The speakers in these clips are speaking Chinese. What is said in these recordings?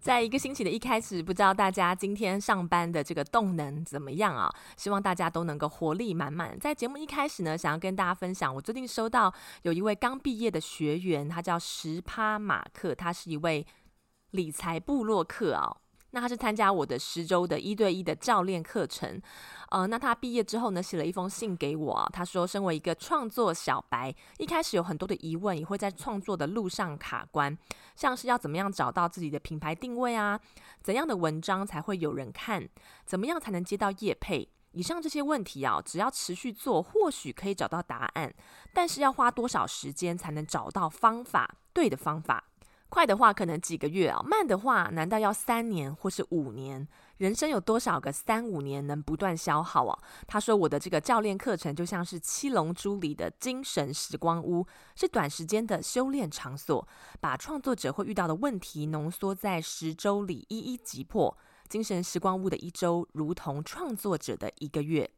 在一个星期的一开始，不知道大家今天上班的这个动能怎么样啊？希望大家都能够活力满满。在节目一开始呢，想要跟大家分享，我最近收到有一位刚毕业的学员，他叫十趴马克，他是一位理财部落客啊。那他是参加我的十周的一对一的教练课程，呃，那他毕业之后呢，写了一封信给我，他说，身为一个创作小白，一开始有很多的疑问，也会在创作的路上卡关，像是要怎么样找到自己的品牌定位啊，怎样的文章才会有人看，怎么样才能接到业配，以上这些问题啊，只要持续做，或许可以找到答案，但是要花多少时间才能找到方法，对的方法？快的话可能几个月啊，慢的话难道要三年或是五年？人生有多少个三五年能不断消耗啊？他说我的这个教练课程就像是七龙珠里的精神时光屋，是短时间的修炼场所，把创作者会遇到的问题浓缩在十周里一一击破。精神时光屋的一周，如同创作者的一个月。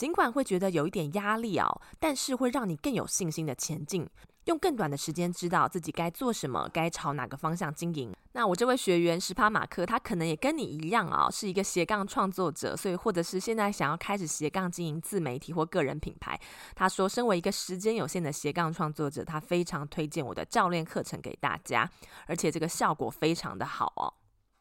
尽管会觉得有一点压力哦，但是会让你更有信心的前进。用更短的时间知道自己该做什么，该朝哪个方向经营。那我这位学员十趴马克，他可能也跟你一样啊，是一个斜杠创作者，所以或者是现在想要开始斜杠经营自媒体或个人品牌。他说，身为一个时间有限的斜杠创作者，他非常推荐我的教练课程给大家，而且这个效果非常的好哦。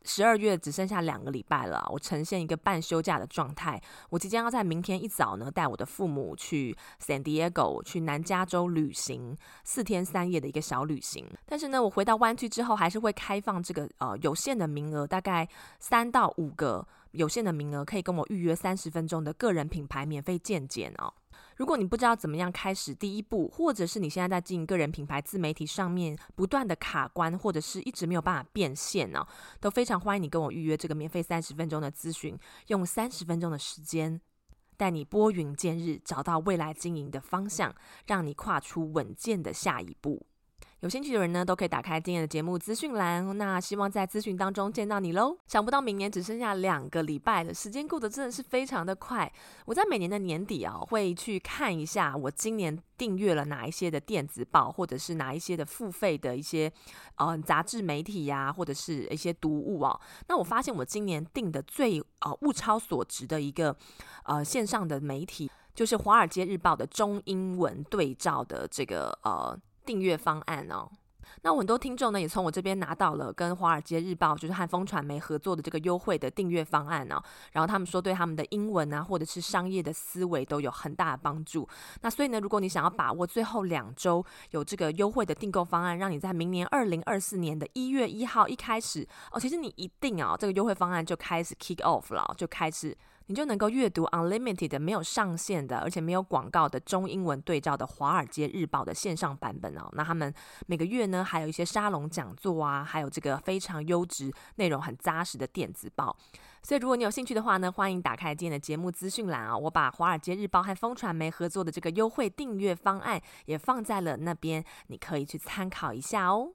十二月只剩下两个礼拜了，我呈现一个半休假的状态。我即将要在明天一早呢，带我的父母去 San Diego，去南加州旅行四天三夜的一个小旅行。但是呢，我回到湾区之后，还是会开放这个呃有限的名额，大概三到五个有限的名额，可以跟我预约三十分钟的个人品牌免费见检哦。如果你不知道怎么样开始第一步，或者是你现在在经营个人品牌自媒体上面不断的卡关，或者是一直没有办法变现呢，都非常欢迎你跟我预约这个免费三十分钟的咨询，用三十分钟的时间带你拨云见日，找到未来经营的方向，让你跨出稳健的下一步。有兴趣的人呢，都可以打开今天的节目资讯栏。那希望在资讯当中见到你喽。想不到明年只剩下两个礼拜了，时间过得真的是非常的快。我在每年的年底啊，会去看一下我今年订阅了哪一些的电子报，或者是哪一些的付费的一些呃杂志媒体呀、或者是一些读物啊。那我发现我今年订的最呃物超所值的一个呃线上的媒体，就是《华尔街日报》的中英文对照的这个呃。订阅方案哦，那很多听众呢也从我这边拿到了跟《华尔街日报》就是和风传媒合作的这个优惠的订阅方案哦，然后他们说对他们的英文啊或者是商业的思维都有很大的帮助。那所以呢，如果你想要把握最后两周有这个优惠的订购方案，让你在明年二零二四年的一月一号一开始哦，其实你一定啊，这个优惠方案就开始 kick off 了，就开始。你就能够阅读 unlimited 没有上限的，而且没有广告的中英文对照的《华尔街日报》的线上版本哦。那他们每个月呢，还有一些沙龙讲座啊，还有这个非常优质、内容很扎实的电子报。所以如果你有兴趣的话呢，欢迎打开今天的节目资讯栏啊，我把《华尔街日报》和风传媒合作的这个优惠订阅方案也放在了那边，你可以去参考一下哦。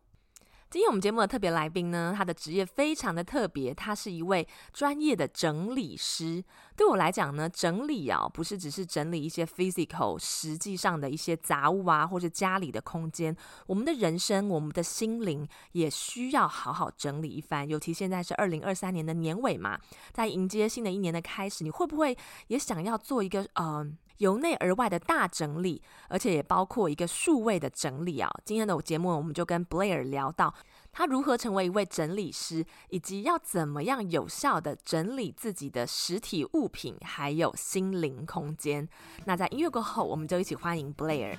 今天我们节目的特别来宾呢，他的职业非常的特别，他是一位专业的整理师。对我来讲呢，整理啊，不是只是整理一些 physical 实际上的一些杂物啊，或者家里的空间。我们的人生，我们的心灵也需要好好整理一番。尤其现在是二零二三年的年尾嘛，在迎接新的一年的开始，你会不会也想要做一个嗯？由内而外的大整理，而且也包括一个数位的整理啊。今天的节目，我们就跟 Blair 聊到，他如何成为一位整理师，以及要怎么样有效地整理自己的实体物品，还有心灵空间。那在音乐过后，我们就一起欢迎 Blair。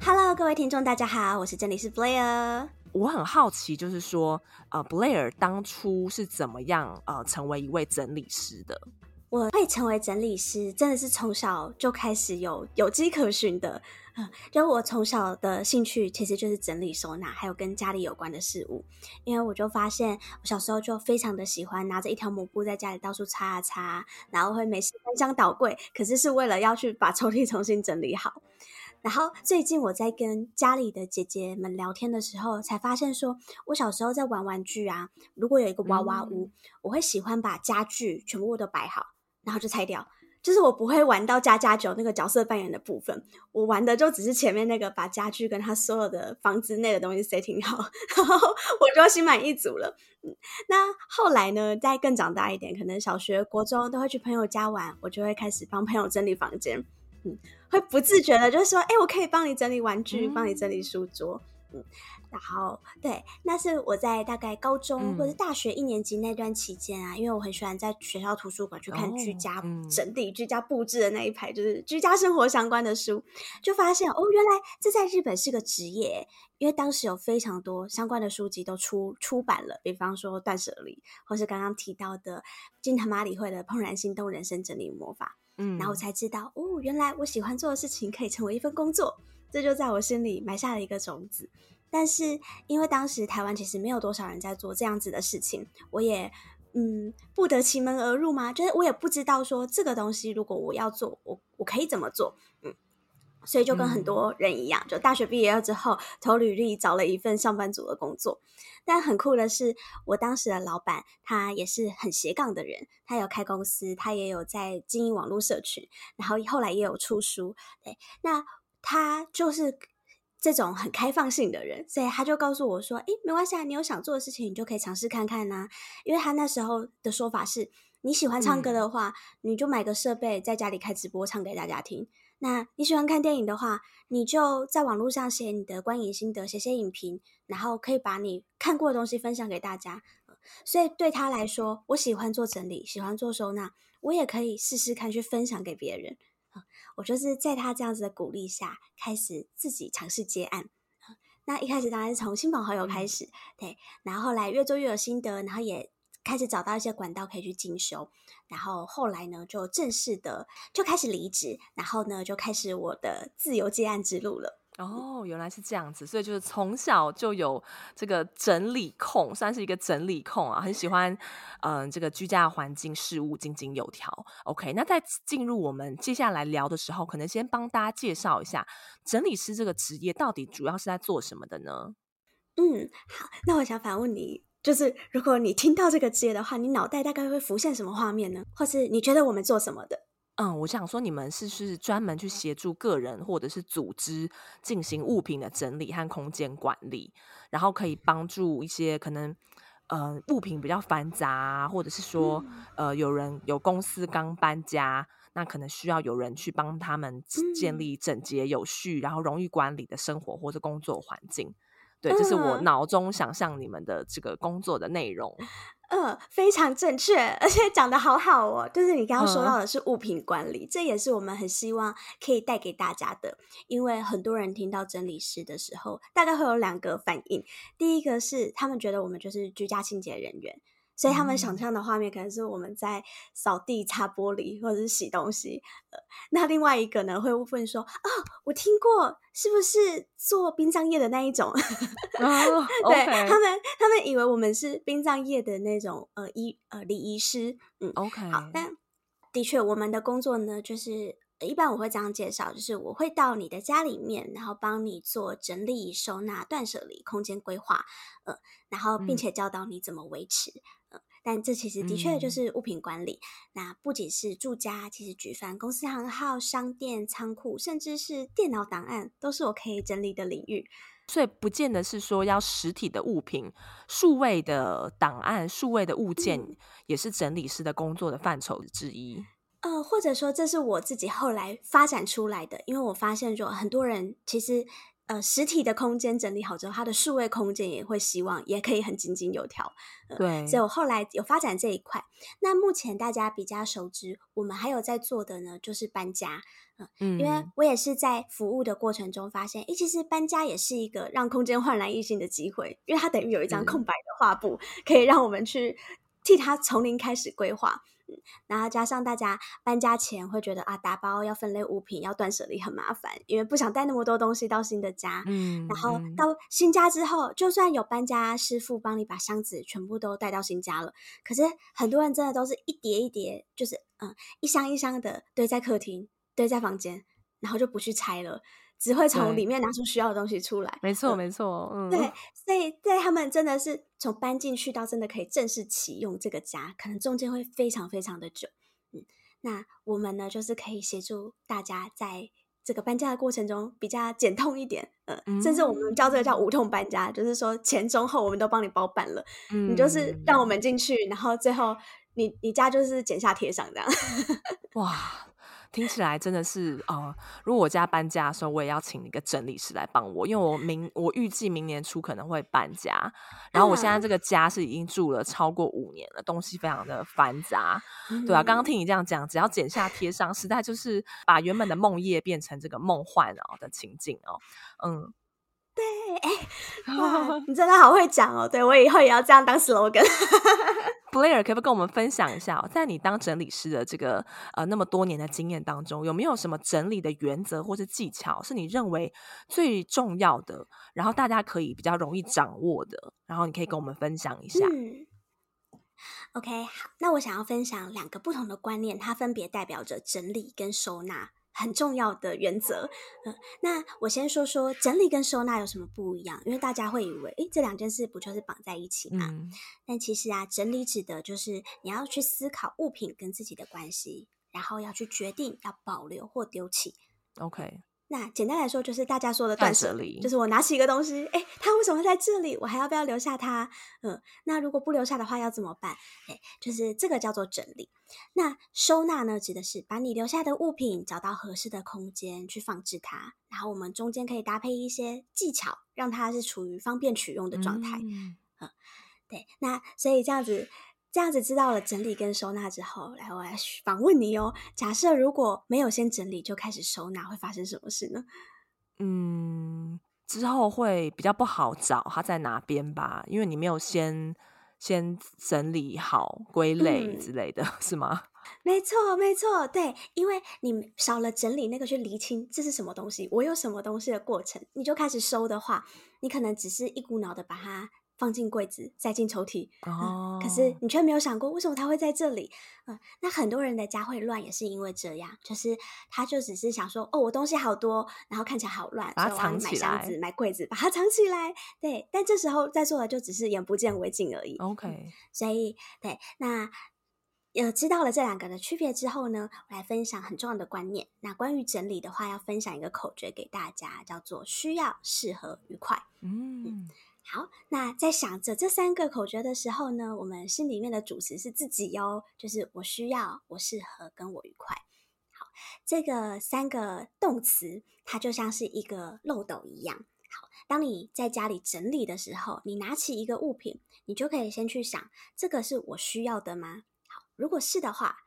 Hello，各位听众，大家好，我是整理师 Blair。我很好奇，就是说，呃，Blair 当初是怎么样呃成为一位整理师的？我会成为整理师，真的是从小就开始有有迹可循的。就我从小的兴趣其实就是整理收纳，还有跟家里有关的事物。因为我就发现，我小时候就非常的喜欢拿着一条抹布在家里到处擦啊擦，然后会没事翻箱倒柜，可是是为了要去把 抽屉重新整理好。然后最近我在跟家里的姐姐们聊天的时候，才发现说，我小时候在玩玩具啊，如果有一个娃娃屋，嗯、我会喜欢把家具全部都摆好。然后就拆掉，就是我不会玩到家家酒那个角色扮演的部分，我玩的就只是前面那个把家具跟他所有的房子内的东西 setting 好，然后我就心满意足了。嗯，那后来呢，再更长大一点，可能小学、国中都会去朋友家玩，我就会开始帮朋友整理房间，嗯，会不自觉的就是说，哎，我可以帮你整理玩具，帮你整理书桌，嗯。然后，对，那是我在大概高中或者大学一年级那段期间啊，嗯、因为我很喜欢在学校图书馆去看居家整理、居家布置的那一排，就是居家生活相关的书，就发现哦，原来这在日本是个职业，因为当时有非常多相关的书籍都出出版了，比方说《断舍离》，或是刚刚提到的金藤麻里惠的《怦然心动人生整理魔法》，嗯，然后我才知道哦，原来我喜欢做的事情可以成为一份工作，这就在我心里埋下了一个种子。但是，因为当时台湾其实没有多少人在做这样子的事情，我也嗯不得其门而入吗？就是我也不知道说这个东西如果我要做，我我可以怎么做？嗯，所以就跟很多人一样，就大学毕业了之后投履历找了一份上班族的工作。但很酷的是，我当时的老板他也是很斜杠的人，他有开公司，他也有在经营网络社群，然后后来也有出书。对，那他就是。这种很开放性的人，所以他就告诉我说：“诶，没关系啊，你有想做的事情，你就可以尝试看看呐。因为他那时候的说法是，你喜欢唱歌的话，嗯、你就买个设备，在家里开直播唱给大家听。那你喜欢看电影的话，你就在网络上写你的观影心得，写写影评，然后可以把你看过的东西分享给大家。所以对他来说，我喜欢做整理，喜欢做收纳，我也可以试试看去分享给别人。”我就是在他这样子的鼓励下，开始自己尝试接案。那一开始当然是从亲朋好友开始，对，然后后来越做越有心得，然后也开始找到一些管道可以去进修，然后后来呢，就正式的就开始离职，然后呢，就开始我的自由接案之路了。哦，原来是这样子，所以就是从小就有这个整理控，算是一个整理控啊，很喜欢嗯、呃、这个居家环境事务井井有条。OK，那在进入我们接下来聊的时候，可能先帮大家介绍一下整理师这个职业到底主要是在做什么的呢？嗯，好，那我想反问你，就是如果你听到这个职业的话，你脑袋大概会浮现什么画面呢？或是你觉得我们做什么的？嗯，我想说，你们是是专门去协助个人或者是组织进行物品的整理和空间管理，然后可以帮助一些可能呃物品比较繁杂，或者是说呃有人有公司刚搬家，那可能需要有人去帮他们建立整洁有序，然后容易管理的生活或者工作环境。对，这是我脑中想象你们的这个工作的内容。嗯，非常正确，而且讲的好好哦。就是你刚刚说到的是物品管理，嗯、这也是我们很希望可以带给大家的。因为很多人听到整理师的时候，大概会有两个反应。第一个是他们觉得我们就是居家清洁人员。所以他们想象的画面可能是我们在扫地、擦玻璃或者是洗东西。呃，那另外一个呢，会问说：“啊、哦，我听过，是不是做殡葬业的那一种？” oh, okay. 对，他们，他们以为我们是殡葬业的那种呃医呃礼仪师。嗯，OK。好，但的确，我们的工作呢，就是一般我会这样介绍，就是我会到你的家里面，然后帮你做整理、收纳、断舍离、空间规划，呃，然后并且教导你怎么维持。嗯但这其实的确就是物品管理。嗯、那不仅是住家，其实举凡公司行号、商店、仓库，甚至是电脑档案，都是我可以整理的领域。所以不见得是说要实体的物品，数位的档案、数位的物件，也是整理师的工作的范畴之一。呃，或者说这是我自己后来发展出来的，因为我发现说很多人其实。呃，实体的空间整理好之后，它的数位空间也会希望也可以很井井有条。呃、对，所以我后来有发展这一块。那目前大家比较熟知，我们还有在做的呢，就是搬家。呃、嗯，因为我也是在服务的过程中发现，诶，其实搬家也是一个让空间焕然一新的机会，因为它等于有一张空白的画布，嗯、可以让我们去替他从零开始规划。然后加上大家搬家前会觉得啊，打包要分类物品，要断舍离很麻烦，因为不想带那么多东西到新的家。嗯，然后到新家之后，就算有搬家师傅帮你把箱子全部都带到新家了，可是很多人真的都是一叠一叠，就是嗯，一箱一箱的堆在客厅，堆在房间，然后就不去拆了。只会从里面拿出需要的东西出来。没错，没错，嗯，对，所以在他们真的是从搬进去到真的可以正式启用这个家，可能中间会非常非常的久。嗯，那我们呢，就是可以协助大家在这个搬家的过程中比较减痛一点。呃、嗯，甚至我们叫这个叫无痛搬家，就是说前中后我们都帮你包办了。嗯，你就是让我们进去，然后最后你你家就是剪下贴上这样。哇。听起来真的是啊、呃！如果我家搬家的时候，我也要请一个整理师来帮我，因为我明我预计明年初可能会搬家，然后我现在这个家是已经住了超过五年了，东西非常的繁杂，嗯、对啊，刚刚听你这样讲，只要剪下贴上，实在就是把原本的梦叶变成这个梦幻哦的情境哦，嗯，对，你真的好会讲哦，对，我以后也要这样当 slogan。Blair 可不可以跟我们分享一下，在你当整理师的这个呃那么多年的经验当中，有没有什么整理的原则或是技巧是你认为最重要的，然后大家可以比较容易掌握的，然后你可以跟我们分享一下。嗯，OK，好，那我想要分享两个不同的观念，它分别代表着整理跟收纳。很重要的原则，嗯，那我先说说整理跟收纳有什么不一样，因为大家会以为，诶，这两件事不就是绑在一起吗？嗯，但其实啊，整理指的就是你要去思考物品跟自己的关系，然后要去决定要保留或丢弃。OK。那简单来说，就是大家说的断舍离，就是我拿起一个东西，诶，它为什么在这里？我还要不要留下它？嗯，那如果不留下的话，要怎么办？哎，就是这个叫做整理。那收纳呢，指的是把你留下的物品找到合适的空间去放置它，然后我们中间可以搭配一些技巧，让它是处于方便取用的状态。嗯，嗯，对。那所以这样子。这样子知道了整理跟收纳之后，来，我来访问你哦。假设如果没有先整理就开始收纳，会发生什么事呢？嗯，之后会比较不好找它在哪边吧，因为你没有先先整理好、归类之类的，嗯、是吗？没错，没错，对，因为你少了整理那个去厘清这是什么东西，我有什么东西的过程，你就开始收的话，你可能只是一股脑的把它。放进柜子，塞进抽屉。哦、嗯，可是你却没有想过，为什么它会在这里？嗯，那很多人的家会乱，也是因为这样，就是他就只是想说，哦，我东西好多，然后看起来好乱，把它藏起来，买箱子、买柜子，把它藏起来。对，但这时候在座的就只是眼不见为净而已。OK，、嗯、所以对，那呃，知道了这两个的区别之后呢，我来分享很重要的观念。那关于整理的话，要分享一个口诀给大家，叫做需要、适合、愉快。嗯。嗯好，那在想着这三个口诀的时候呢，我们心里面的主词是自己哟，就是我需要、我适合跟我愉快。好，这个三个动词，它就像是一个漏斗一样。好，当你在家里整理的时候，你拿起一个物品，你就可以先去想，这个是我需要的吗？好，如果是的话，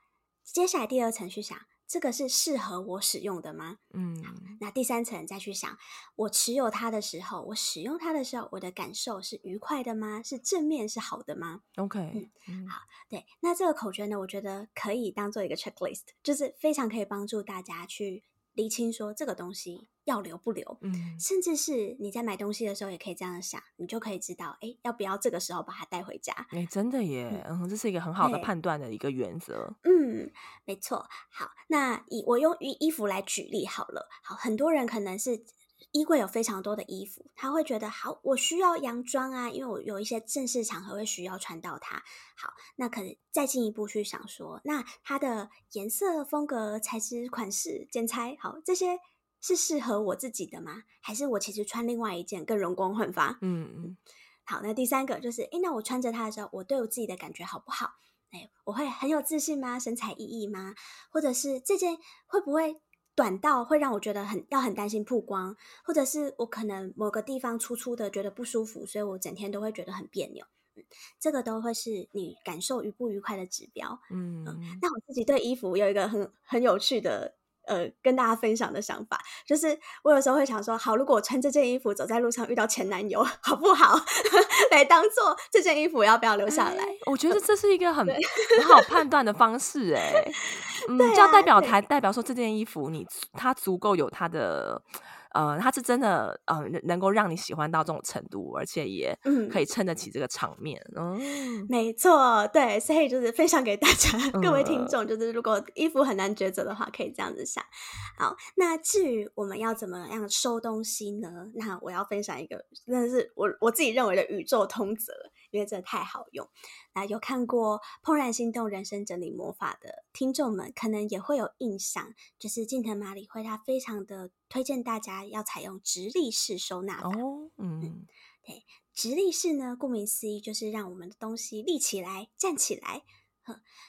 接下来第二层去想。这个是适合我使用的吗？嗯，好，那第三层再去想，我持有它的时候，我使用它的时候，我的感受是愉快的吗？是正面是好的吗？OK，嗯，好，对，那这个口诀呢，我觉得可以当做一个 checklist，就是非常可以帮助大家去。厘清说这个东西要留不留，嗯，甚至是你在买东西的时候也可以这样想，你就可以知道，哎，要不要这个时候把它带回家？哎，真的耶，嗯，这是一个很好的判断的一个原则。嗯，没错。好，那以我用衣衣服来举例好了。好，很多人可能是。衣柜有非常多的衣服，他会觉得好，我需要洋装啊，因为我有一些正式场合会需要穿到它。好，那可能再进一步去想说，那它的颜色、风格、材质、款式、剪裁，好，这些是适合我自己的吗？还是我其实穿另外一件更容光焕发？嗯嗯。好，那第三个就是，诶，那我穿着它的时候，我对我自己的感觉好不好？哎，我会很有自信吗？神采奕奕吗？或者是这件会不会短到会让我觉得很要很担心曝光？或者是我可能某个地方粗粗的觉得不舒服，所以我整天都会觉得很别扭。嗯，这个都会是你感受愉不愉快的指标。嗯，嗯，那我自己对衣服有一个很很有趣的。呃，跟大家分享的想法就是，我有时候会想说，好，如果我穿这件衣服走在路上遇到前男友，好不好？来当做这件衣服要不要留下来？欸、我觉得 这是一个很很好判断的方式，哎，嗯，这样代表台代表说这件衣服你它足够有它的。呃，它是真的，呃，能够让你喜欢到这种程度，而且也可以撑得起这个场面。嗯，嗯没错，对，所以就是分享给大家各位听众，就是如果衣服很难抉择的话，可以这样子想。好，那至于我们要怎么样收东西呢？那我要分享一个，真的是我我自己认为的宇宙通则。因为真的太好用，那有看过《怦然心动人生整理魔法》的听众们，可能也会有印象，就是近藤麻里惠她非常的推荐大家要采用直立式收纳法。哦，嗯，嗯，对，直立式呢，顾名思义就是让我们的东西立起来、站起来。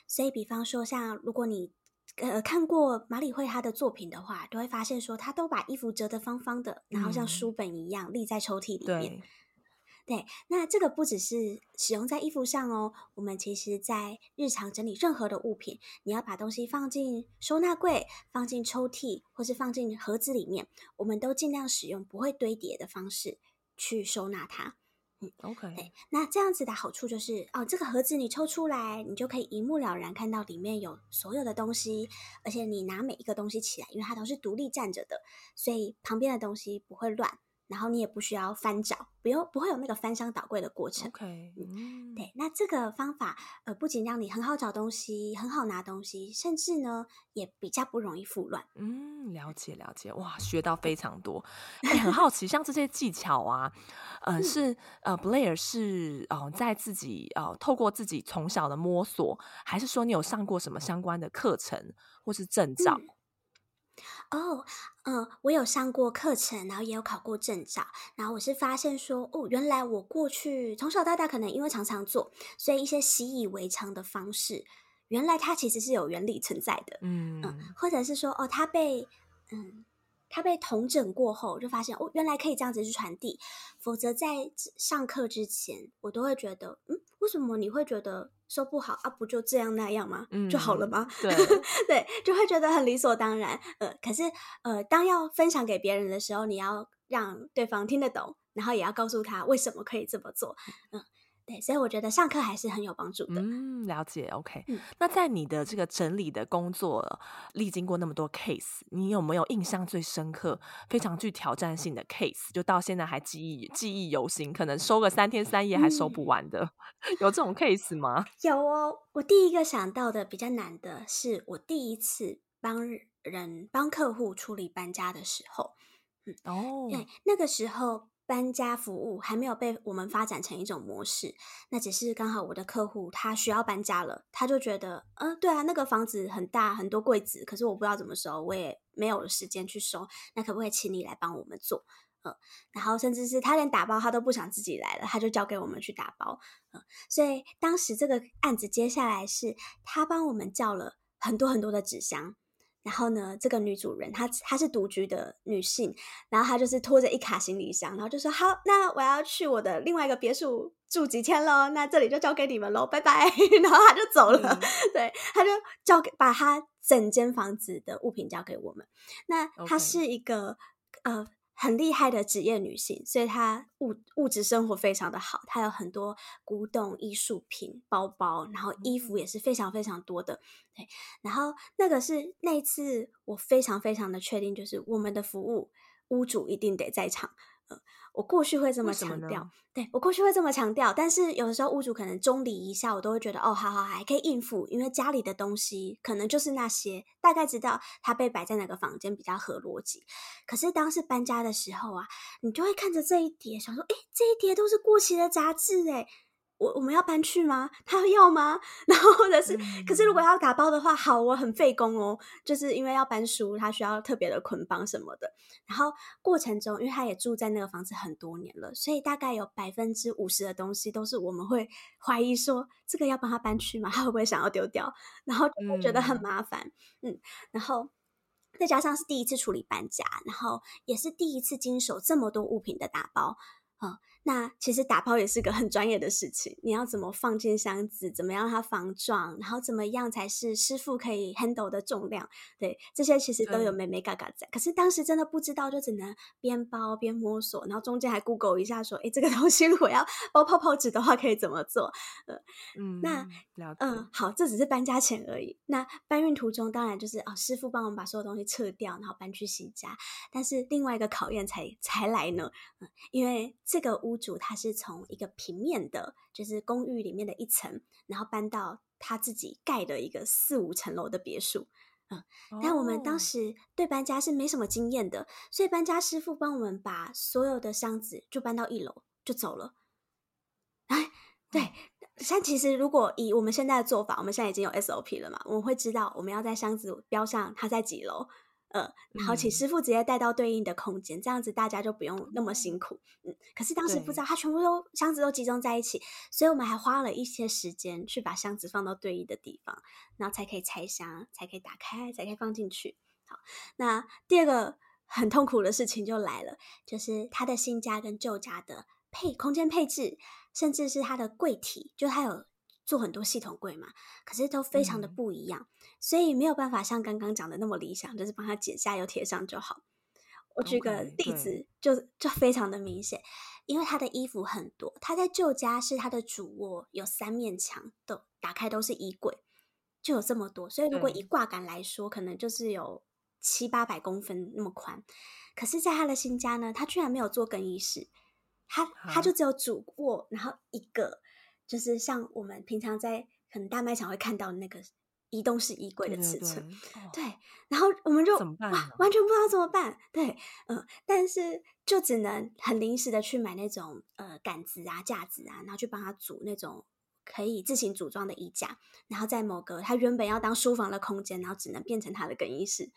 所以比方说，像如果你呃看过麻里惠他的作品的话，都会发现说，他都把衣服折得方方的，然后像书本一样立在抽屉里面。嗯对，那这个不只是使用在衣服上哦，我们其实在日常整理任何的物品，你要把东西放进收纳柜、放进抽屉，或是放进盒子里面，我们都尽量使用不会堆叠的方式去收纳它。嗯，OK。对，那这样子的好处就是，哦，这个盒子你抽出来，你就可以一目了然看到里面有所有的东西，而且你拿每一个东西起来，因为它都是独立站着的，所以旁边的东西不会乱。然后你也不需要翻找，不用不会有那个翻箱倒柜的过程。OK，嗯，对，那这个方法呃，不仅让你很好找东西，很好拿东西，甚至呢也比较不容易复乱。嗯，了解了解，哇，学到非常多。哎，很好奇，像这些技巧啊，呃，是呃，Blair 是哦、呃，在自己呃，透过自己从小的摸索，还是说你有上过什么相关的课程或是证照？嗯哦，嗯，我有上过课程，然后也有考过证照，然后我是发现说，哦，原来我过去从小到大可能因为常常做，所以一些习以为常的方式，原来它其实是有原理存在的，嗯嗯，或者是说，哦，它被，嗯，它被统整过后，就发现，哦，原来可以这样子去传递，否则在上课之前，我都会觉得，嗯，为什么你会觉得？说不好啊，不就这样那样吗？嗯，就好了吗？对 对，就会觉得很理所当然。呃，可是呃，当要分享给别人的时候，你要让对方听得懂，然后也要告诉他为什么可以这么做。嗯。对，所以我觉得上课还是很有帮助的。嗯，了解。OK，嗯，那在你的这个整理的工作历经过那么多 case，你有没有印象最深刻、非常具挑战性的 case？就到现在还记忆记忆犹新，可能收个三天三夜还收不完的，嗯、有这种 case 吗？有哦。我第一个想到的比较难的是，我第一次帮人帮客户处理搬家的时候。嗯，哦，对，那个时候。搬家服务还没有被我们发展成一种模式，那只是刚好我的客户他需要搬家了，他就觉得，嗯、对啊，那个房子很大，很多柜子，可是我不知道怎么收，我也没有时间去收，那可不可以请你来帮我们做？嗯、然后甚至是他连打包他都不想自己来了，他就交给我们去打包。嗯、所以当时这个案子接下来是他帮我们叫了很多很多的纸箱。然后呢，这个女主人她她是独居的女性，然后她就是拖着一卡行李箱，然后就说：“好，那我要去我的另外一个别墅住几天喽，那这里就交给你们喽，拜拜。”然后她就走了，嗯、对，她就交给把她整间房子的物品交给我们。那她是一个.呃。很厉害的职业女性，所以她物物质生活非常的好。她有很多古董艺术品、包包，然后衣服也是非常非常多的。对，然后那个是那一次我非常非常的确定，就是我们的服务屋主一定得在场。我过去会这么强调，对，我过去会这么强调，但是有的时候屋主可能中理一下，我都会觉得哦，好好还可以应付，因为家里的东西可能就是那些，大概知道它被摆在哪个房间比较合逻辑。可是当是搬家的时候啊，你就会看着这一叠，想说，诶，这一叠都是过期的杂志，诶，我我们要搬去吗？他要吗？然后或者是，嗯、可是如果要打包的话，好，我很费工哦，就是因为要搬书，他需要特别的捆绑什么的。然后过程中，因为他也住在那个房子很多年了，所以大概有百分之五十的东西都是我们会怀疑说，这个要帮他搬去吗？他会不会想要丢掉？然后就会觉得很麻烦，嗯，嗯，然后。再加上是第一次处理搬家，然后也是第一次经手这么多物品的打包，嗯。那其实打包也是个很专业的事情，你要怎么放进箱子，怎么样让它防撞，然后怎么样才是师傅可以 handle 的重量，对，这些其实都有眉眉角角在。可是当时真的不知道，就只能边包边摸索，然后中间还 Google 一下说，哎，这个 东西如果要包泡泡纸的话，可以怎么做？呃，嗯，那嗯，好，这只是搬家前而已。那搬运途中，当然就是哦，师傅帮我们把所有东西撤掉，然后搬去新家。但是另外一个考验才才来呢，嗯，因为这个屋。屋主他是从一个平面的，就是公寓里面的一层，然后搬到他自己盖的一个四五层楼的别墅。嗯，但我们当时对搬家是没什么经验的，所以搬家师傅帮我们把所有的箱子就搬到一楼就走了。哎，对，但其实如果以我们现在的做法，我们现在已经有 SOP 了嘛，我们会知道我们要在箱子标上它在几楼。呃，然后请师傅直接带到对应的空间，嗯，这样子大家就不用那么辛苦。嗯，可是当时不知道，他全部都箱子都集中在一起，所以我们还花了一些时间去把箱子放到对应的地方，然后才可以拆箱，才可以打开，才可以放进去。好，那第二个很痛苦的事情就来了，就是他的新家跟旧家的配空间配置，甚至是他的柜体，就他有。做很多系统柜嘛，可是都非常的不一样，嗯，所以没有办法像刚刚讲的那么理想，就是帮他剪下又贴上就好。我举个例子，就就非常的明显，因为他的衣服很多，他在旧家是他的主卧，有三面墙都打开都是衣柜，就有这么多，所以如果以挂杆来说，可能就是有七八百公分那么宽。可是，在他的新家呢，他居然没有做更衣室，他他就只有主卧，然后一个。就是像我们平常在可能大卖场会看到那个移动式衣柜的尺寸，对，对，对，然后我们就？哇，完全不知道怎么办。对，嗯，但是就只能很临时的去买那种呃杆子啊、架子啊，然后去帮他组那种可以自行组装的衣架，然后在某个他原本要当书房的空间，然后只能变成他的更衣室。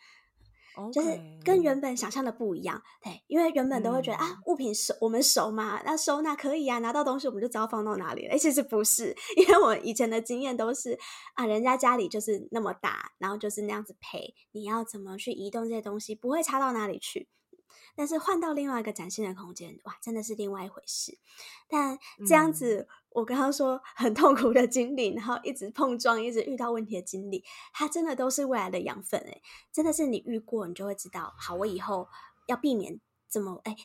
就是跟原本想象的不一样，对，因为原本都会觉得、嗯、啊，物品收我们熟嘛，那收纳可以啊，拿到东西我们就知道放到哪里了。哎，其实不是，因为我以前的经验都是啊，人家家里就是那么大，然后就是那样子配，你要怎么去移动这些东西，不会差到哪里去。但是换到另外一个崭新的空间，哇，真的是另外一回事。但这样子，嗯、我刚刚说很痛苦的经历，然后一直碰撞，一直遇到问题的经历，它真的都是未来的养分诶，真的是你遇过，你就会知道，好，我以后要避免怎么，哎，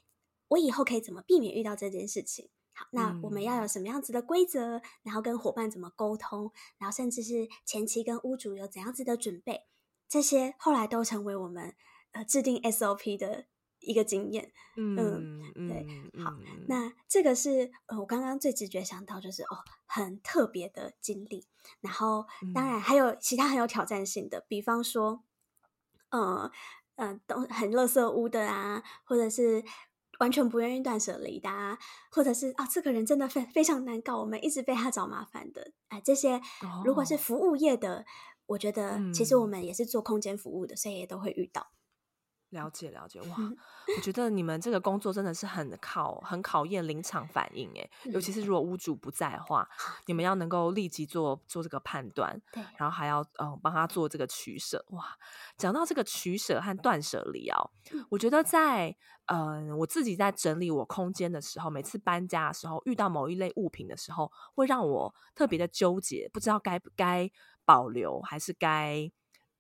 我以后可以怎么避免遇到这件事情？好，那我们要有什么样子的规则？嗯、然后跟伙伴怎么沟通？然后甚至是前期跟屋主有怎样子的准备？这些后来都成为我们呃制定 SOP 的。一个经验，嗯，嗯对嗯，好，那这个是呃，我刚刚最直觉想到就是哦，很特别的经历。然后当然还有其他很有挑战性的，比方说，呃，呃，都很垃圾屋的啊，或者是完全不愿意断舍离的啊，或者是啊、哦，这个人真的非非常难搞，我们一直被他找麻烦的，哎、呃，这些如果是服务业的，哦、我觉得其实我们也是做空间服务的，所以也都会遇到。了解了解，哇！我觉得你们这个工作真的是很考很考验临场反应诶，尤其是如果屋主不在的话，你们要能够立即做做这个判断，对，然后还要嗯帮他做这个取舍，哇！讲到这个取舍和断舍离啊，我觉得在嗯、呃、我自己在整理我空间的时候，每次搬家的时候遇到某一类物品的时候，会让我特别的纠结，不知道该不该保留还是该。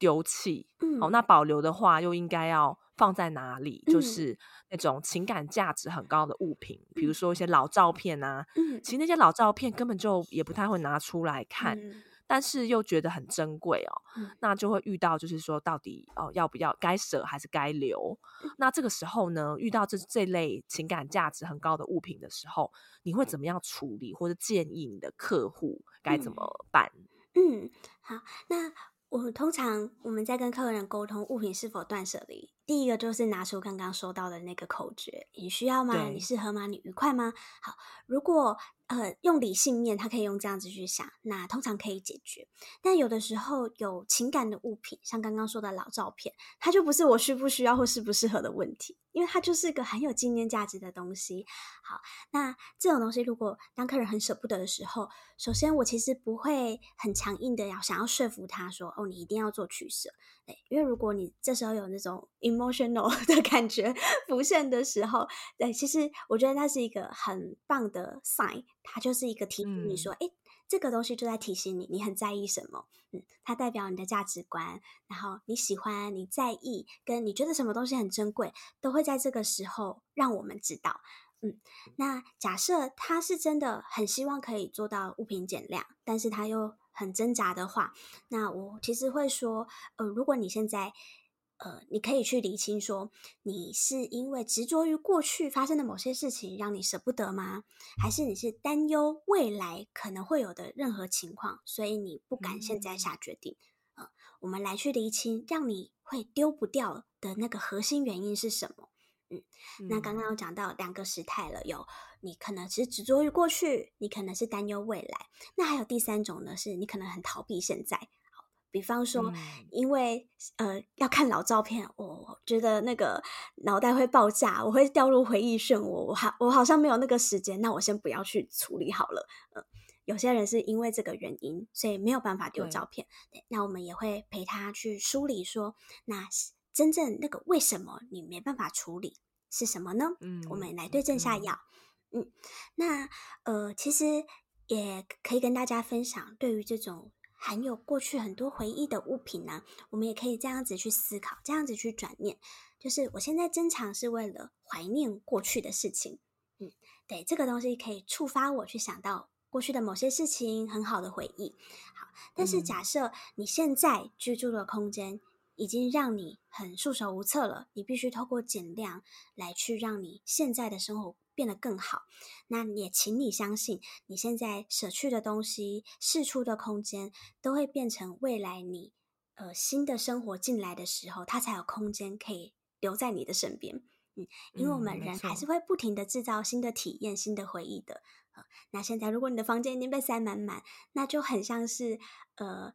丢弃，嗯，好，那保留的话又应该要放在哪里？嗯，就是那种情感价值很高的物品，嗯，比如说一些老照片啊，嗯，其实那些老照片根本就也不太会拿出来看，嗯，但是又觉得很珍贵哦，嗯，那就会遇到就是说到底哦要不要该舍还是该留？嗯，那这个时候呢，遇到这这类情感价值很高的物品的时候，你会怎么样处理，或者建议你的客户该怎么办？嗯，嗯，好，那。我们通常我们在跟客人沟通物品是否断舍离，第一个就是拿出刚刚说到的那个口诀，你需要吗？你适合吗？你愉快吗？好，如果呃用理性面，他可以用这样子去想，那通常可以解决。但有的时候有情感的物品，像刚刚说的老照片，它就不是我需不需要或适不适合的问题，因为它就是一个很有纪念价值的东西。好，那这种东西如果当客人很舍不得的时候，首先我其实不会很强硬的要想要说服他说，哦，你一定要做取舍。对，因为如果你这时候有那种 emotional 的感觉浮现的时候，对，其实我觉得那是一个很棒的 sign，它就是一个提醒你说，哎、嗯，这个东西就在提醒你，你很在意什么，嗯，它代表你的价值观，然后你喜欢、你在意，跟你觉得什么东西很珍贵，都会在这个时候让我们知道，嗯，那假设他是真的很希望可以做到物品减量，但是他又很挣扎的话，那我其实会说，呃，如果你现在，呃，你可以去理清说，你是因为执着于过去发生的某些事情让你舍不得吗？还是你是担忧未来可能会有的任何情况，所以你不敢现在下决定？嗯、呃，我们来去厘清，让你会丢不掉的那个核心原因是什么？嗯，那刚刚有讲到两个时态了，有。你可能是执着于过去，你可能是担忧未来，那还有第三种呢？是你可能很逃避现在。好，比方说，嗯、因为呃要看老照片，我觉得那个脑袋会爆炸，我会掉入回忆漩涡，我好我好像没有那个时间，那我先不要去处理好了。嗯、呃，有些人是因为这个原因，所以没有办法丢照片。对，那我们也会陪他去梳理说，那真正那个为什么你没办法处理是什么呢？嗯，我们来对症下药。嗯嗯，那呃，其实也可以跟大家分享，对于这种含有过去很多回忆的物品呢，我们也可以这样子去思考，这样子去转念，就是我现在珍藏是为了怀念过去的事情。嗯，对，这个东西可以触发我去想到过去的某些事情，很好的回忆。好，但是假设你现在居住的空间已经让你很束手无策了，你必须透过减量来去让你现在的生活。变得更好，那也请你相信，你现在舍去的东西、释出的空间，都会变成未来你呃新的生活进来的时候，它才有空间可以留在你的身边。嗯，因为我们人还是会不停的制造新的体验、新的回忆的。呃，那现在如果你的房间已经被塞满满，那就很像是呃，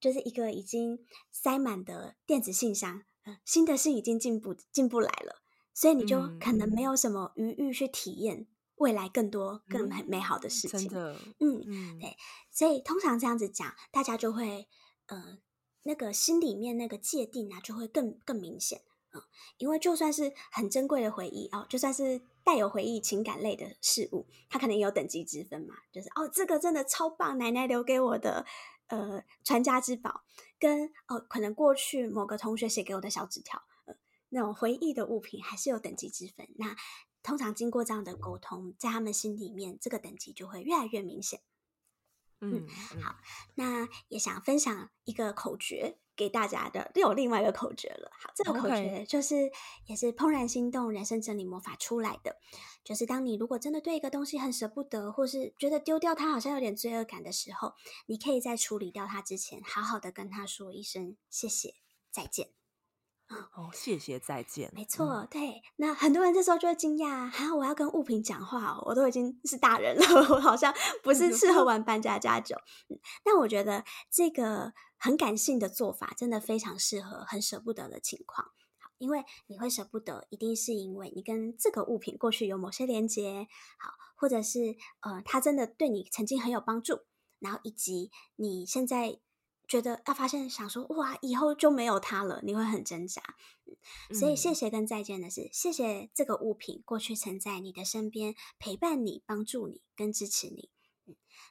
就是一个已经塞满的电子信箱，呃，新的信已经进不进不来了。所以你就可能没有什么余裕去体验未来更多更美美好的事情。嗯、真的，嗯，嗯对。所以通常这样子讲，大家就会，呃，那个心里面那个界定啊，就会更更明显。嗯，因为就算是很珍贵的回忆哦，就算是带有回忆情感类的事物，它可能也有等级之分嘛。就是哦，这个真的超棒，奶奶留给我的呃传家之宝，跟哦可能过去某个同学写给我的小纸条。那种回忆的物品还是有等级之分。那通常经过这样的沟通，在他们心里面，这个等级就会越来越明显。嗯，好，那也想分享一个口诀给大家的，又有另外一个口诀了。好，这个口诀就是也是怦然心动人生整理魔法出来的，就是当你如果真的对一个东西很舍不得，或是觉得丢掉它好像有点罪恶感的时候，你可以在处理掉它之前，好好的跟他说一声谢谢再见。哦，谢谢，再见。没错，嗯、对。那很多人这时候就会惊讶，哈，我要跟物品讲话，我都已经是大人了，我好像不是适合玩扮家家酒。嗯，但我觉得这个很感性的做法，真的非常适合很舍不得的情况。好，因为你会舍不得，一定是因为你跟这个物品过去有某些连接，好，或者是呃，它真的对你曾经很有帮助，然后以及你现在。觉得要发现，想说哇，以后就没有它了，你会很挣扎。所以谢谢跟再见的是，谢谢这个物品过去曾在你的身边陪伴你、帮助你跟支持你。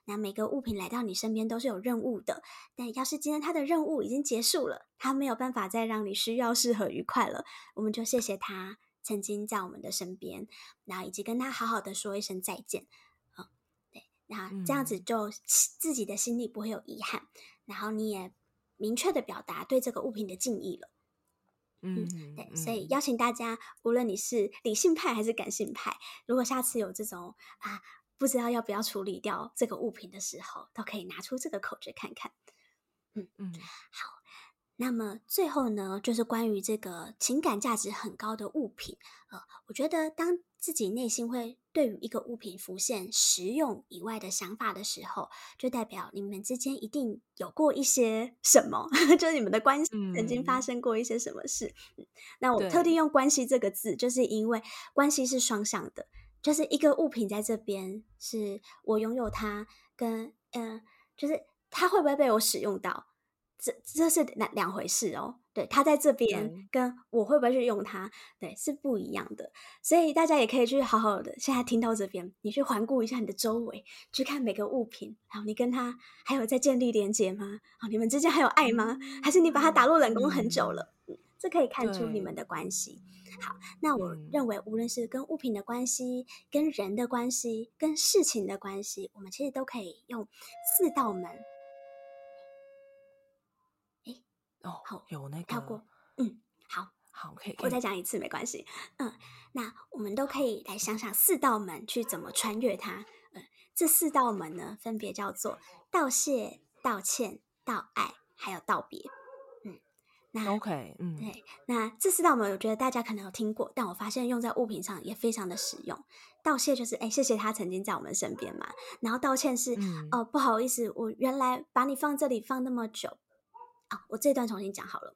那每个物品来到你身边都是有任务的，但要是今天它的任务已经结束了，它没有办法再让你需要、适合、愉快了，我们就谢谢它曾经在我们的身边，然后以及跟他好好的说一声再见。嗯，对，那这样子就自己的心里不会有遗憾。然后你也明确的表达对这个物品的敬意了，嗯，嗯，对，所以邀请大家，无论你是理性派还是感性派，如果下次有这种啊不知道要不要处理掉这个物品的时候，都可以拿出这个口诀看看，嗯嗯，好，那么最后呢，就是关于这个情感价值很高的物品，呃，我觉得当自己内心会对于一个物品浮现实用以外的想法的时候，就代表你们之间一定有过一些什么，就是你们的关系曾经发生过一些什么事。嗯、那我特地用“关系”这个字，就是因为关系是双向的，就是一个物品在这边，是我拥有它，跟嗯、呃，就是它会不会被我使用到？这这是两两回事哦，对，他在这边跟我会不会去用它，对，是不一样的。所以大家也可以去好好的，现在听到这边，你去环顾一下你的周围，去看每个物品，然后你跟他还有在建立连接吗？啊，你们之间还有爱吗？还是你把它打入冷宫很久了？嗯，这可以看出你们的关系。好，那我认为无论是跟物品的关系、跟人的关系、跟事情的关系，我们其实都可以用四道门。哦，好，有那个跳过，嗯，好，好，可以，我再讲一次没关系，嗯，那我们都可以来想想四道门去怎么穿越它，嗯，这四道门呢，分别叫做道谢、道歉、道爱，还有道别，嗯，那 OK，嗯，对，那这四道门，我觉得大家可能有听过，但我发现用在物品上也非常的实用。道谢就是，哎，谢谢他曾经在我们身边嘛，然后道歉是，嗯、哦，不好意思，我原来把你放这里放那么久。啊，我这段重新讲好了。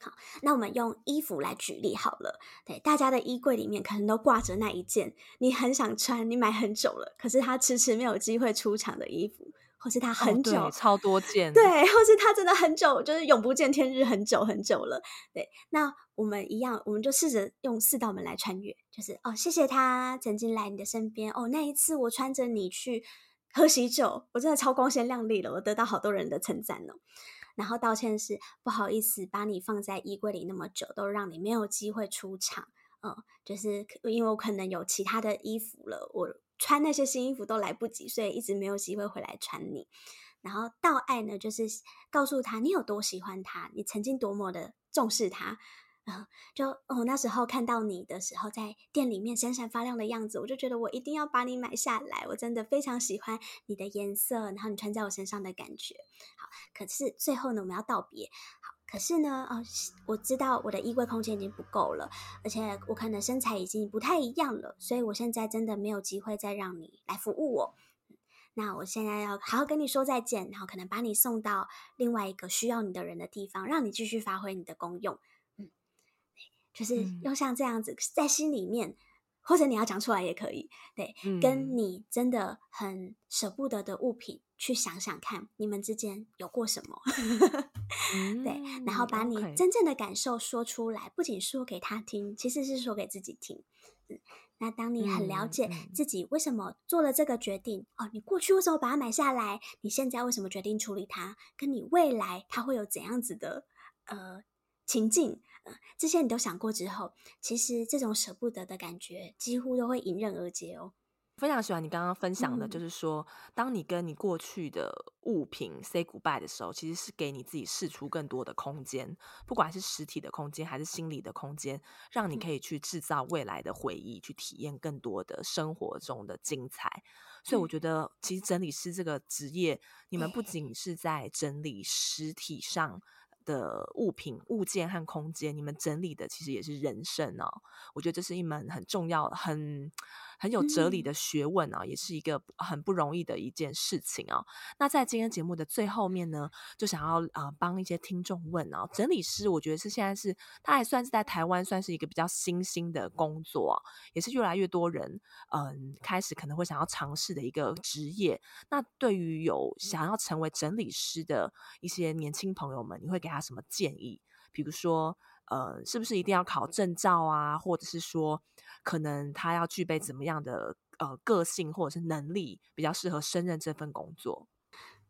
好，那我们用衣服来举例好了。对，大家的衣柜里面可能都挂着那一件你很想穿、你买很久了，可是他迟迟没有机会出场的衣服，或是他很久、哦、超多件，对，或是他真的很久，就是永不见天日，很久很久了。对，那我们一样，我们就试着用四道门来穿越，就是哦，谢谢他曾经来你的身边哦，那一次我穿着你去喝喜酒，我真的超光鲜亮丽了，我得到好多人的称赞哦。然后道歉是不好意思，把你放在衣柜里那么久，都让你没有机会出场。嗯，就是因为我可能有其他的衣服了，我穿那些新衣服都来不及，所以一直没有机会回来穿你。然后道爱呢，就是告诉他你有多喜欢他，你曾经多么的重视他。嗯，就哦，那时候看到你的时候，在店里面闪闪发亮的样子，我就觉得我一定要把你买下来。我真的非常喜欢你的颜色，然后你穿在我身上的感觉。好，可是最后呢，我们要道别。好，可是呢，哦，我知道我的衣柜空间已经不够了，而且我可能身材已经不太一样了，所以我现在真的没有机会再让你来服务我。那我现在要好好跟你说再见，然后可能把你送到另外一个需要你的人的地方，让你继续发挥你的功用。就是用像这样子在心里面，嗯、或者你要讲出来也可以，对，嗯、跟你真的很舍不得的物品去想想看，你们之间有过什么？嗯、对，然后把你真正的感受说出来，不仅说给他听，其实是说给自己听。嗯，那当你很了解自己为什么做了这个决定，嗯嗯、哦，你过去为什么把它买下来？你现在为什么决定处理它？跟你未来它会有怎样子的呃情境？这些你都想过之后，其实这种舍不得的感觉几乎都会迎刃而解哦。非常喜欢你刚刚分享的，就是说，嗯、当你跟你过去的物品 say goodbye 的时候，其实是给你自己释出更多的空间，不管是实体的空间还是心理的空间，让你可以去制造未来的回忆，嗯、去体验更多的生活中的精彩。所以我觉得，其实整理师这个职业，你们不 仅是在整理实体上。的物品、物件和空间，你们整理的其实也是人生哦。我觉得这是一门很重要、很很有哲理的学问啊，嗯、也是一个很不容易的一件事情啊。那在今天节目的最后面呢，就想要呃帮一些听众问啊，整理师，我觉得是现在是他还算是在台湾算是一个比较新兴的工作，也是越来越多人嗯、呃、开始可能会想要尝试的一个职业。那对于有想要成为整理师的一些年轻朋友们，你会给他什么建议？比如说呃，是不是一定要考证照啊？或者是说，可能他要具备怎么样的呃个性或者是能力，比较适合胜任这份工作？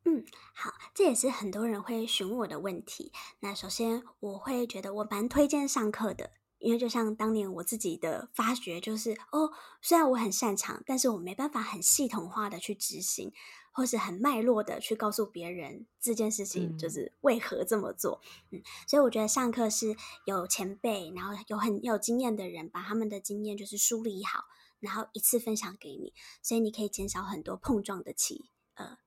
嗯，好，这也是很多人会询问我的问题。那首先，我会觉得我蛮推荐上课的，因为就像当年我自己的发觉，就是哦，虽然我很擅长，但是我没办法很系统化的去执行。或是很脉络的去告诉别人这件事情就是为何这么做，嗯，嗯，所以我觉得上课是有前辈，然后有很有经验的人把他们的经验就是梳理好，然后一次分享给你，所以你可以减少很多碰撞的期呃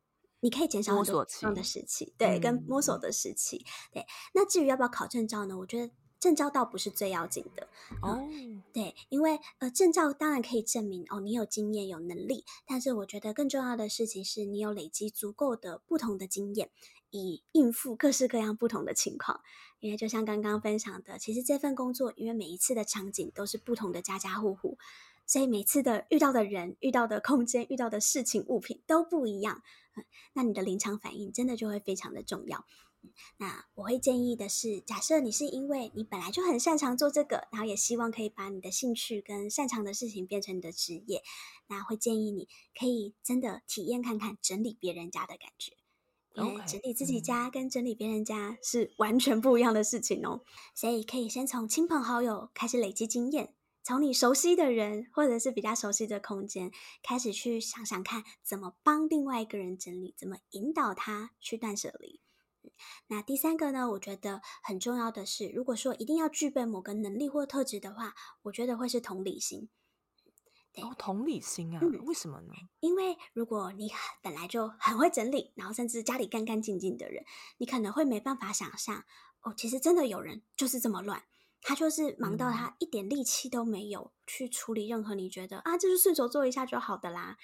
你可以减少很多碰撞的时期，对，跟摸索的时期，对。那至于要不要考证照呢？我觉得。证照倒不是最要紧的哦、嗯，对，因为呃，证照当然可以证明哦，你有经验、有能力，但是我觉得更重要的事情是你有累积足够的不同的经验，以应付各式各样不同的情况。因为就像刚刚分享的，其实这份工作，因为每一次的场景都是不同的家家户户，所以每次的遇到的人、遇到的空间、遇到的事情、物品都不一样，嗯，那你的临场反应真的就会非常的重要。那我会建议的是，假设你是因为你本来就很擅长做这个，然后也希望可以把你的兴趣跟擅长的事情变成你的职业，那会建议你可以真的体验看看整理别人家的感觉，因为整理自己家跟整理别人家是完全不一样的事情哦。所以可以先从亲朋好友开始累积经验，从你熟悉的人或者是比较熟悉的空间开始去想想看，怎么帮另外一个人整理，怎么引导他去断舍离。那第三个呢，我觉得很重要的是，如果说一定要具备某个能力或特质的话，我觉得会是同理心。哦，同理心啊，嗯，为什么呢？因为如果你本来就很会整理，然后甚至家里干干净净的人，你可能会没办法想象，哦，其实真的有人就是这么乱，他就是忙到他一点力气都没有去处理任何你觉得啊，就是顺手做一下就好的啦。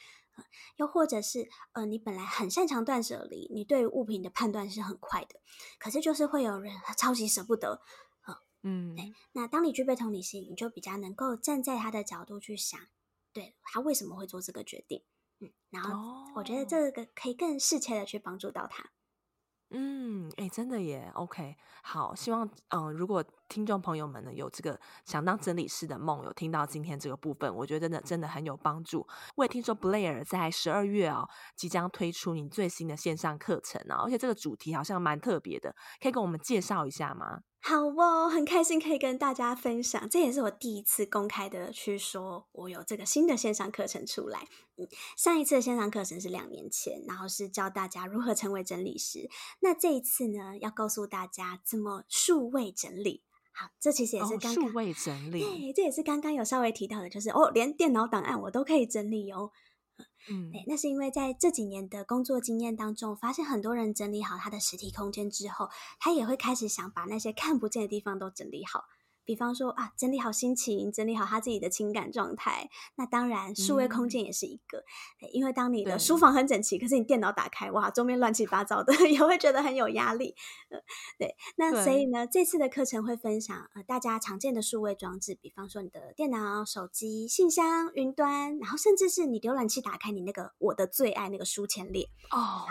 又或者是，呃，你本来很擅长断舍离，你对物品的判断是很快的，可是就是会有人超级舍不得，呃、嗯，对。那当你具备同理心，你就比较能够站在他的角度去想，对，他为什么会做这个决定，嗯，然后我觉得这个可以更适切的去帮助到他。嗯，哎，真的耶，OK，好，希望，嗯、如果听众朋友们呢有这个想当整理师的梦，有听到今天这个部分，我觉得真的真的很有帮助。我也听说 Blair 在十二月哦，即将推出你最新的线上课程啊，而且这个主题好像蛮特别的，可以跟我们介绍一下吗？好哦，很开心可以跟大家分享，这也是我第一次公开的去说，我有这个新的线上课程出来。嗯，上一次的线上课程是两年前，然后是教大家如何成为整理师。那这一次呢，要告诉大家怎么数位整理。好，这其实也是刚刚数位整理，对，这也是刚刚有稍微提到的，就是哦，连电脑档案我都可以整理哦。嗯，那是因为在这几年的工作经验当中，发现很多人整理好他的实体空间之后，他也会开始想把那些看不见的地方都整理好。比方说啊，整理好心情，整理好他自己的情感状态。那当然，数位空间也是一个。嗯、因为当你的书房很整齐，可是你电脑打开，哇，桌面乱七八糟的，也会觉得很有压力。呃，对。那所以呢，这次的课程会分享呃大家常见的数位装置，比方说你的电脑、手机、信箱、云端，然后甚至是你浏览器打开你那个我的最爱那个书签列哦，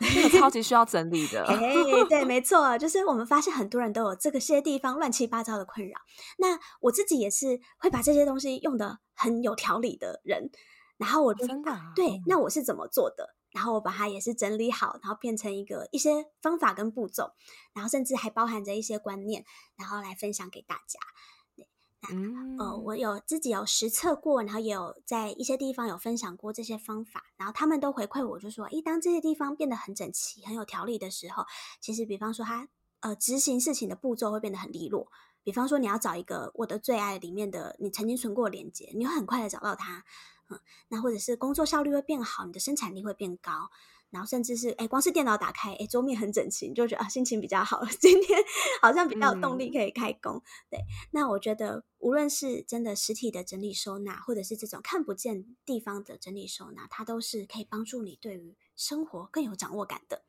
那个超级需要整理的。哎，对，没错，就是我们发现很多人都有这个些地方乱七八糟的困扰。那我自己也是会把这些东西用的很有条理的人，然后我就真的、啊、对，那我是怎么做的？然后我把它也是整理好，然后变成一个一些方法跟步骤，然后甚至还包含着一些观念，然后来分享给大家。对，那、嗯、呃，我有自己有实测过，然后也有在一些地方有分享过这些方法，然后他们都回馈我，就说，一当这些地方变得很整齐、很有条理的时候，其实比方说他呃执行事情的步骤会变得很利落。比方说，你要找一个我的最爱里面的你曾经存过的链接，你会很快的找到它，嗯，那或者是工作效率会变好，你的生产力会变高，然后甚至是哎，光是电脑打开，哎，桌面很整齐，你就觉得啊，心情比较好，今天好像比较有动力可以开工。嗯、对，那我觉得无论是真的实体的整理收纳，或者是这种看不见地方的整理收纳，它都是可以帮助你对于生活更有掌握感的。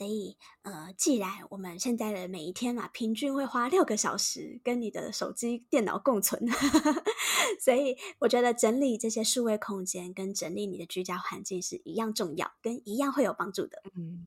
所以，呃，既然我们现在的每一天嘛，平均会花六个小时跟你的手机、电脑共存，所以我觉得整理这些数位空间跟整理你的居家环境是一样重要，跟一样会有帮助的。嗯。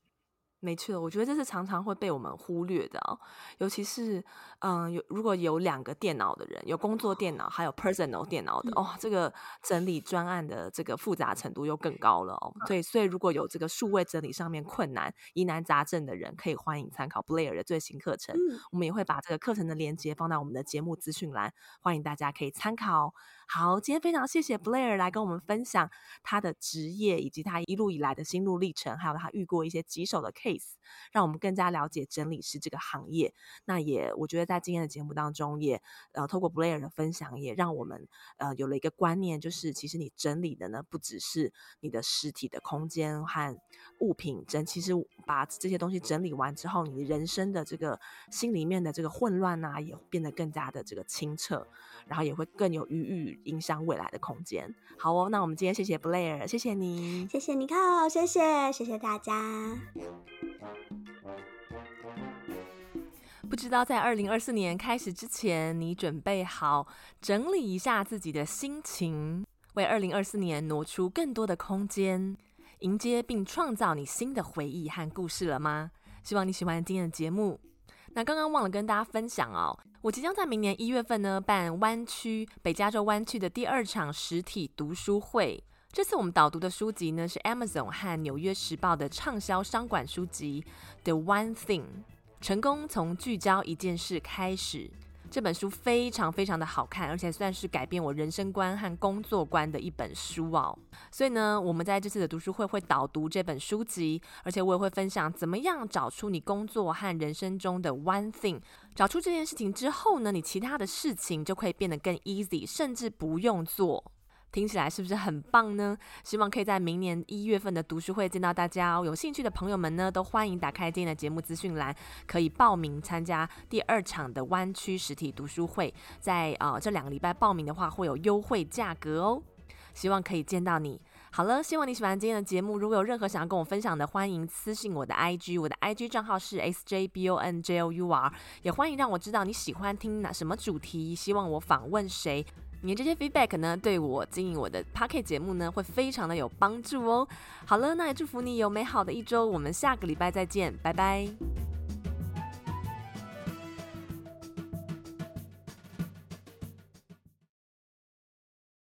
没错，我觉得这是常常会被我们忽略的哦，尤其是嗯，有如果有两个电脑的人，有工作电脑，还有 personal 电脑的，哦，这个整理专案的这个复杂程度又更高了哦。对，所以如果有这个数位整理上面困难、疑难杂症的人，可以欢迎参考 Blair 的最新课程。我们也会把这个课程的链接放到我们的节目资讯栏，欢迎大家可以参考。好，今天非常谢谢 Blair 来跟我们分享他的职业以及他一路以来的心路历程，还有他遇过一些棘手的 case。让我们更加了解整理师这个行业。那也我觉得在今天的节目当中也，呃透过 Blair 的分享，也让我们呃有了一个观念，就是其实你整理的呢不只是你的实体的空间和物品整，其实把这些东西整理完之后，你人生的这个心里面的这个混乱啊，也变得更加的这个清澈，然后也会更有余裕影响未来的空间。好哦，那我们今天谢谢 Blair，谢谢你，谢谢尼克，谢谢谢谢大家。不知道在二零二四年开始之前，你准备好整理一下自己的心情，为二零二四年挪出更多的空间，迎接并创造你新的回忆和故事了吗？希望你喜欢今天的节目。那刚刚忘了跟大家分享哦，我即将在明年一月份呢办湾区北加州湾区的第二场实体读书会。这次我们导读的书籍呢是 Amazon 和纽约时报的畅销商管书籍《The One Thing》，成功从聚焦一件事开始。这本书非常非常的好看，而且算是改变我人生观和工作观的一本书哦。所以呢，我们在这次的读书会会导读这本书籍，而且我也会分享怎么样找出你工作和人生中的 one thing。找出这件事情之后呢，你其他的事情就可以变得更 easy，甚至不用做。听起来是不是很棒呢？希望可以在明年一月份的读书会见到大家哦。有兴趣的朋友们呢，都欢迎打开今天的节目资讯栏，可以报名参加第二场的湾区实体读书会。在呃这两个礼拜报名的话，会有优惠价格哦。希望可以见到你。好了，希望你喜欢今天的节目。如果有任何想要跟我分享的，欢迎私信我的 IG，我的 IG 账号是 sjbonjour，也欢迎让我知道你喜欢听哪什么主题，希望我访问谁。你这些 feedback 呢，对我经营我的 Pocket 节目呢，会非常的有帮助哦。好了，那也祝福你有美好的一周，我们下个礼拜再见，拜拜。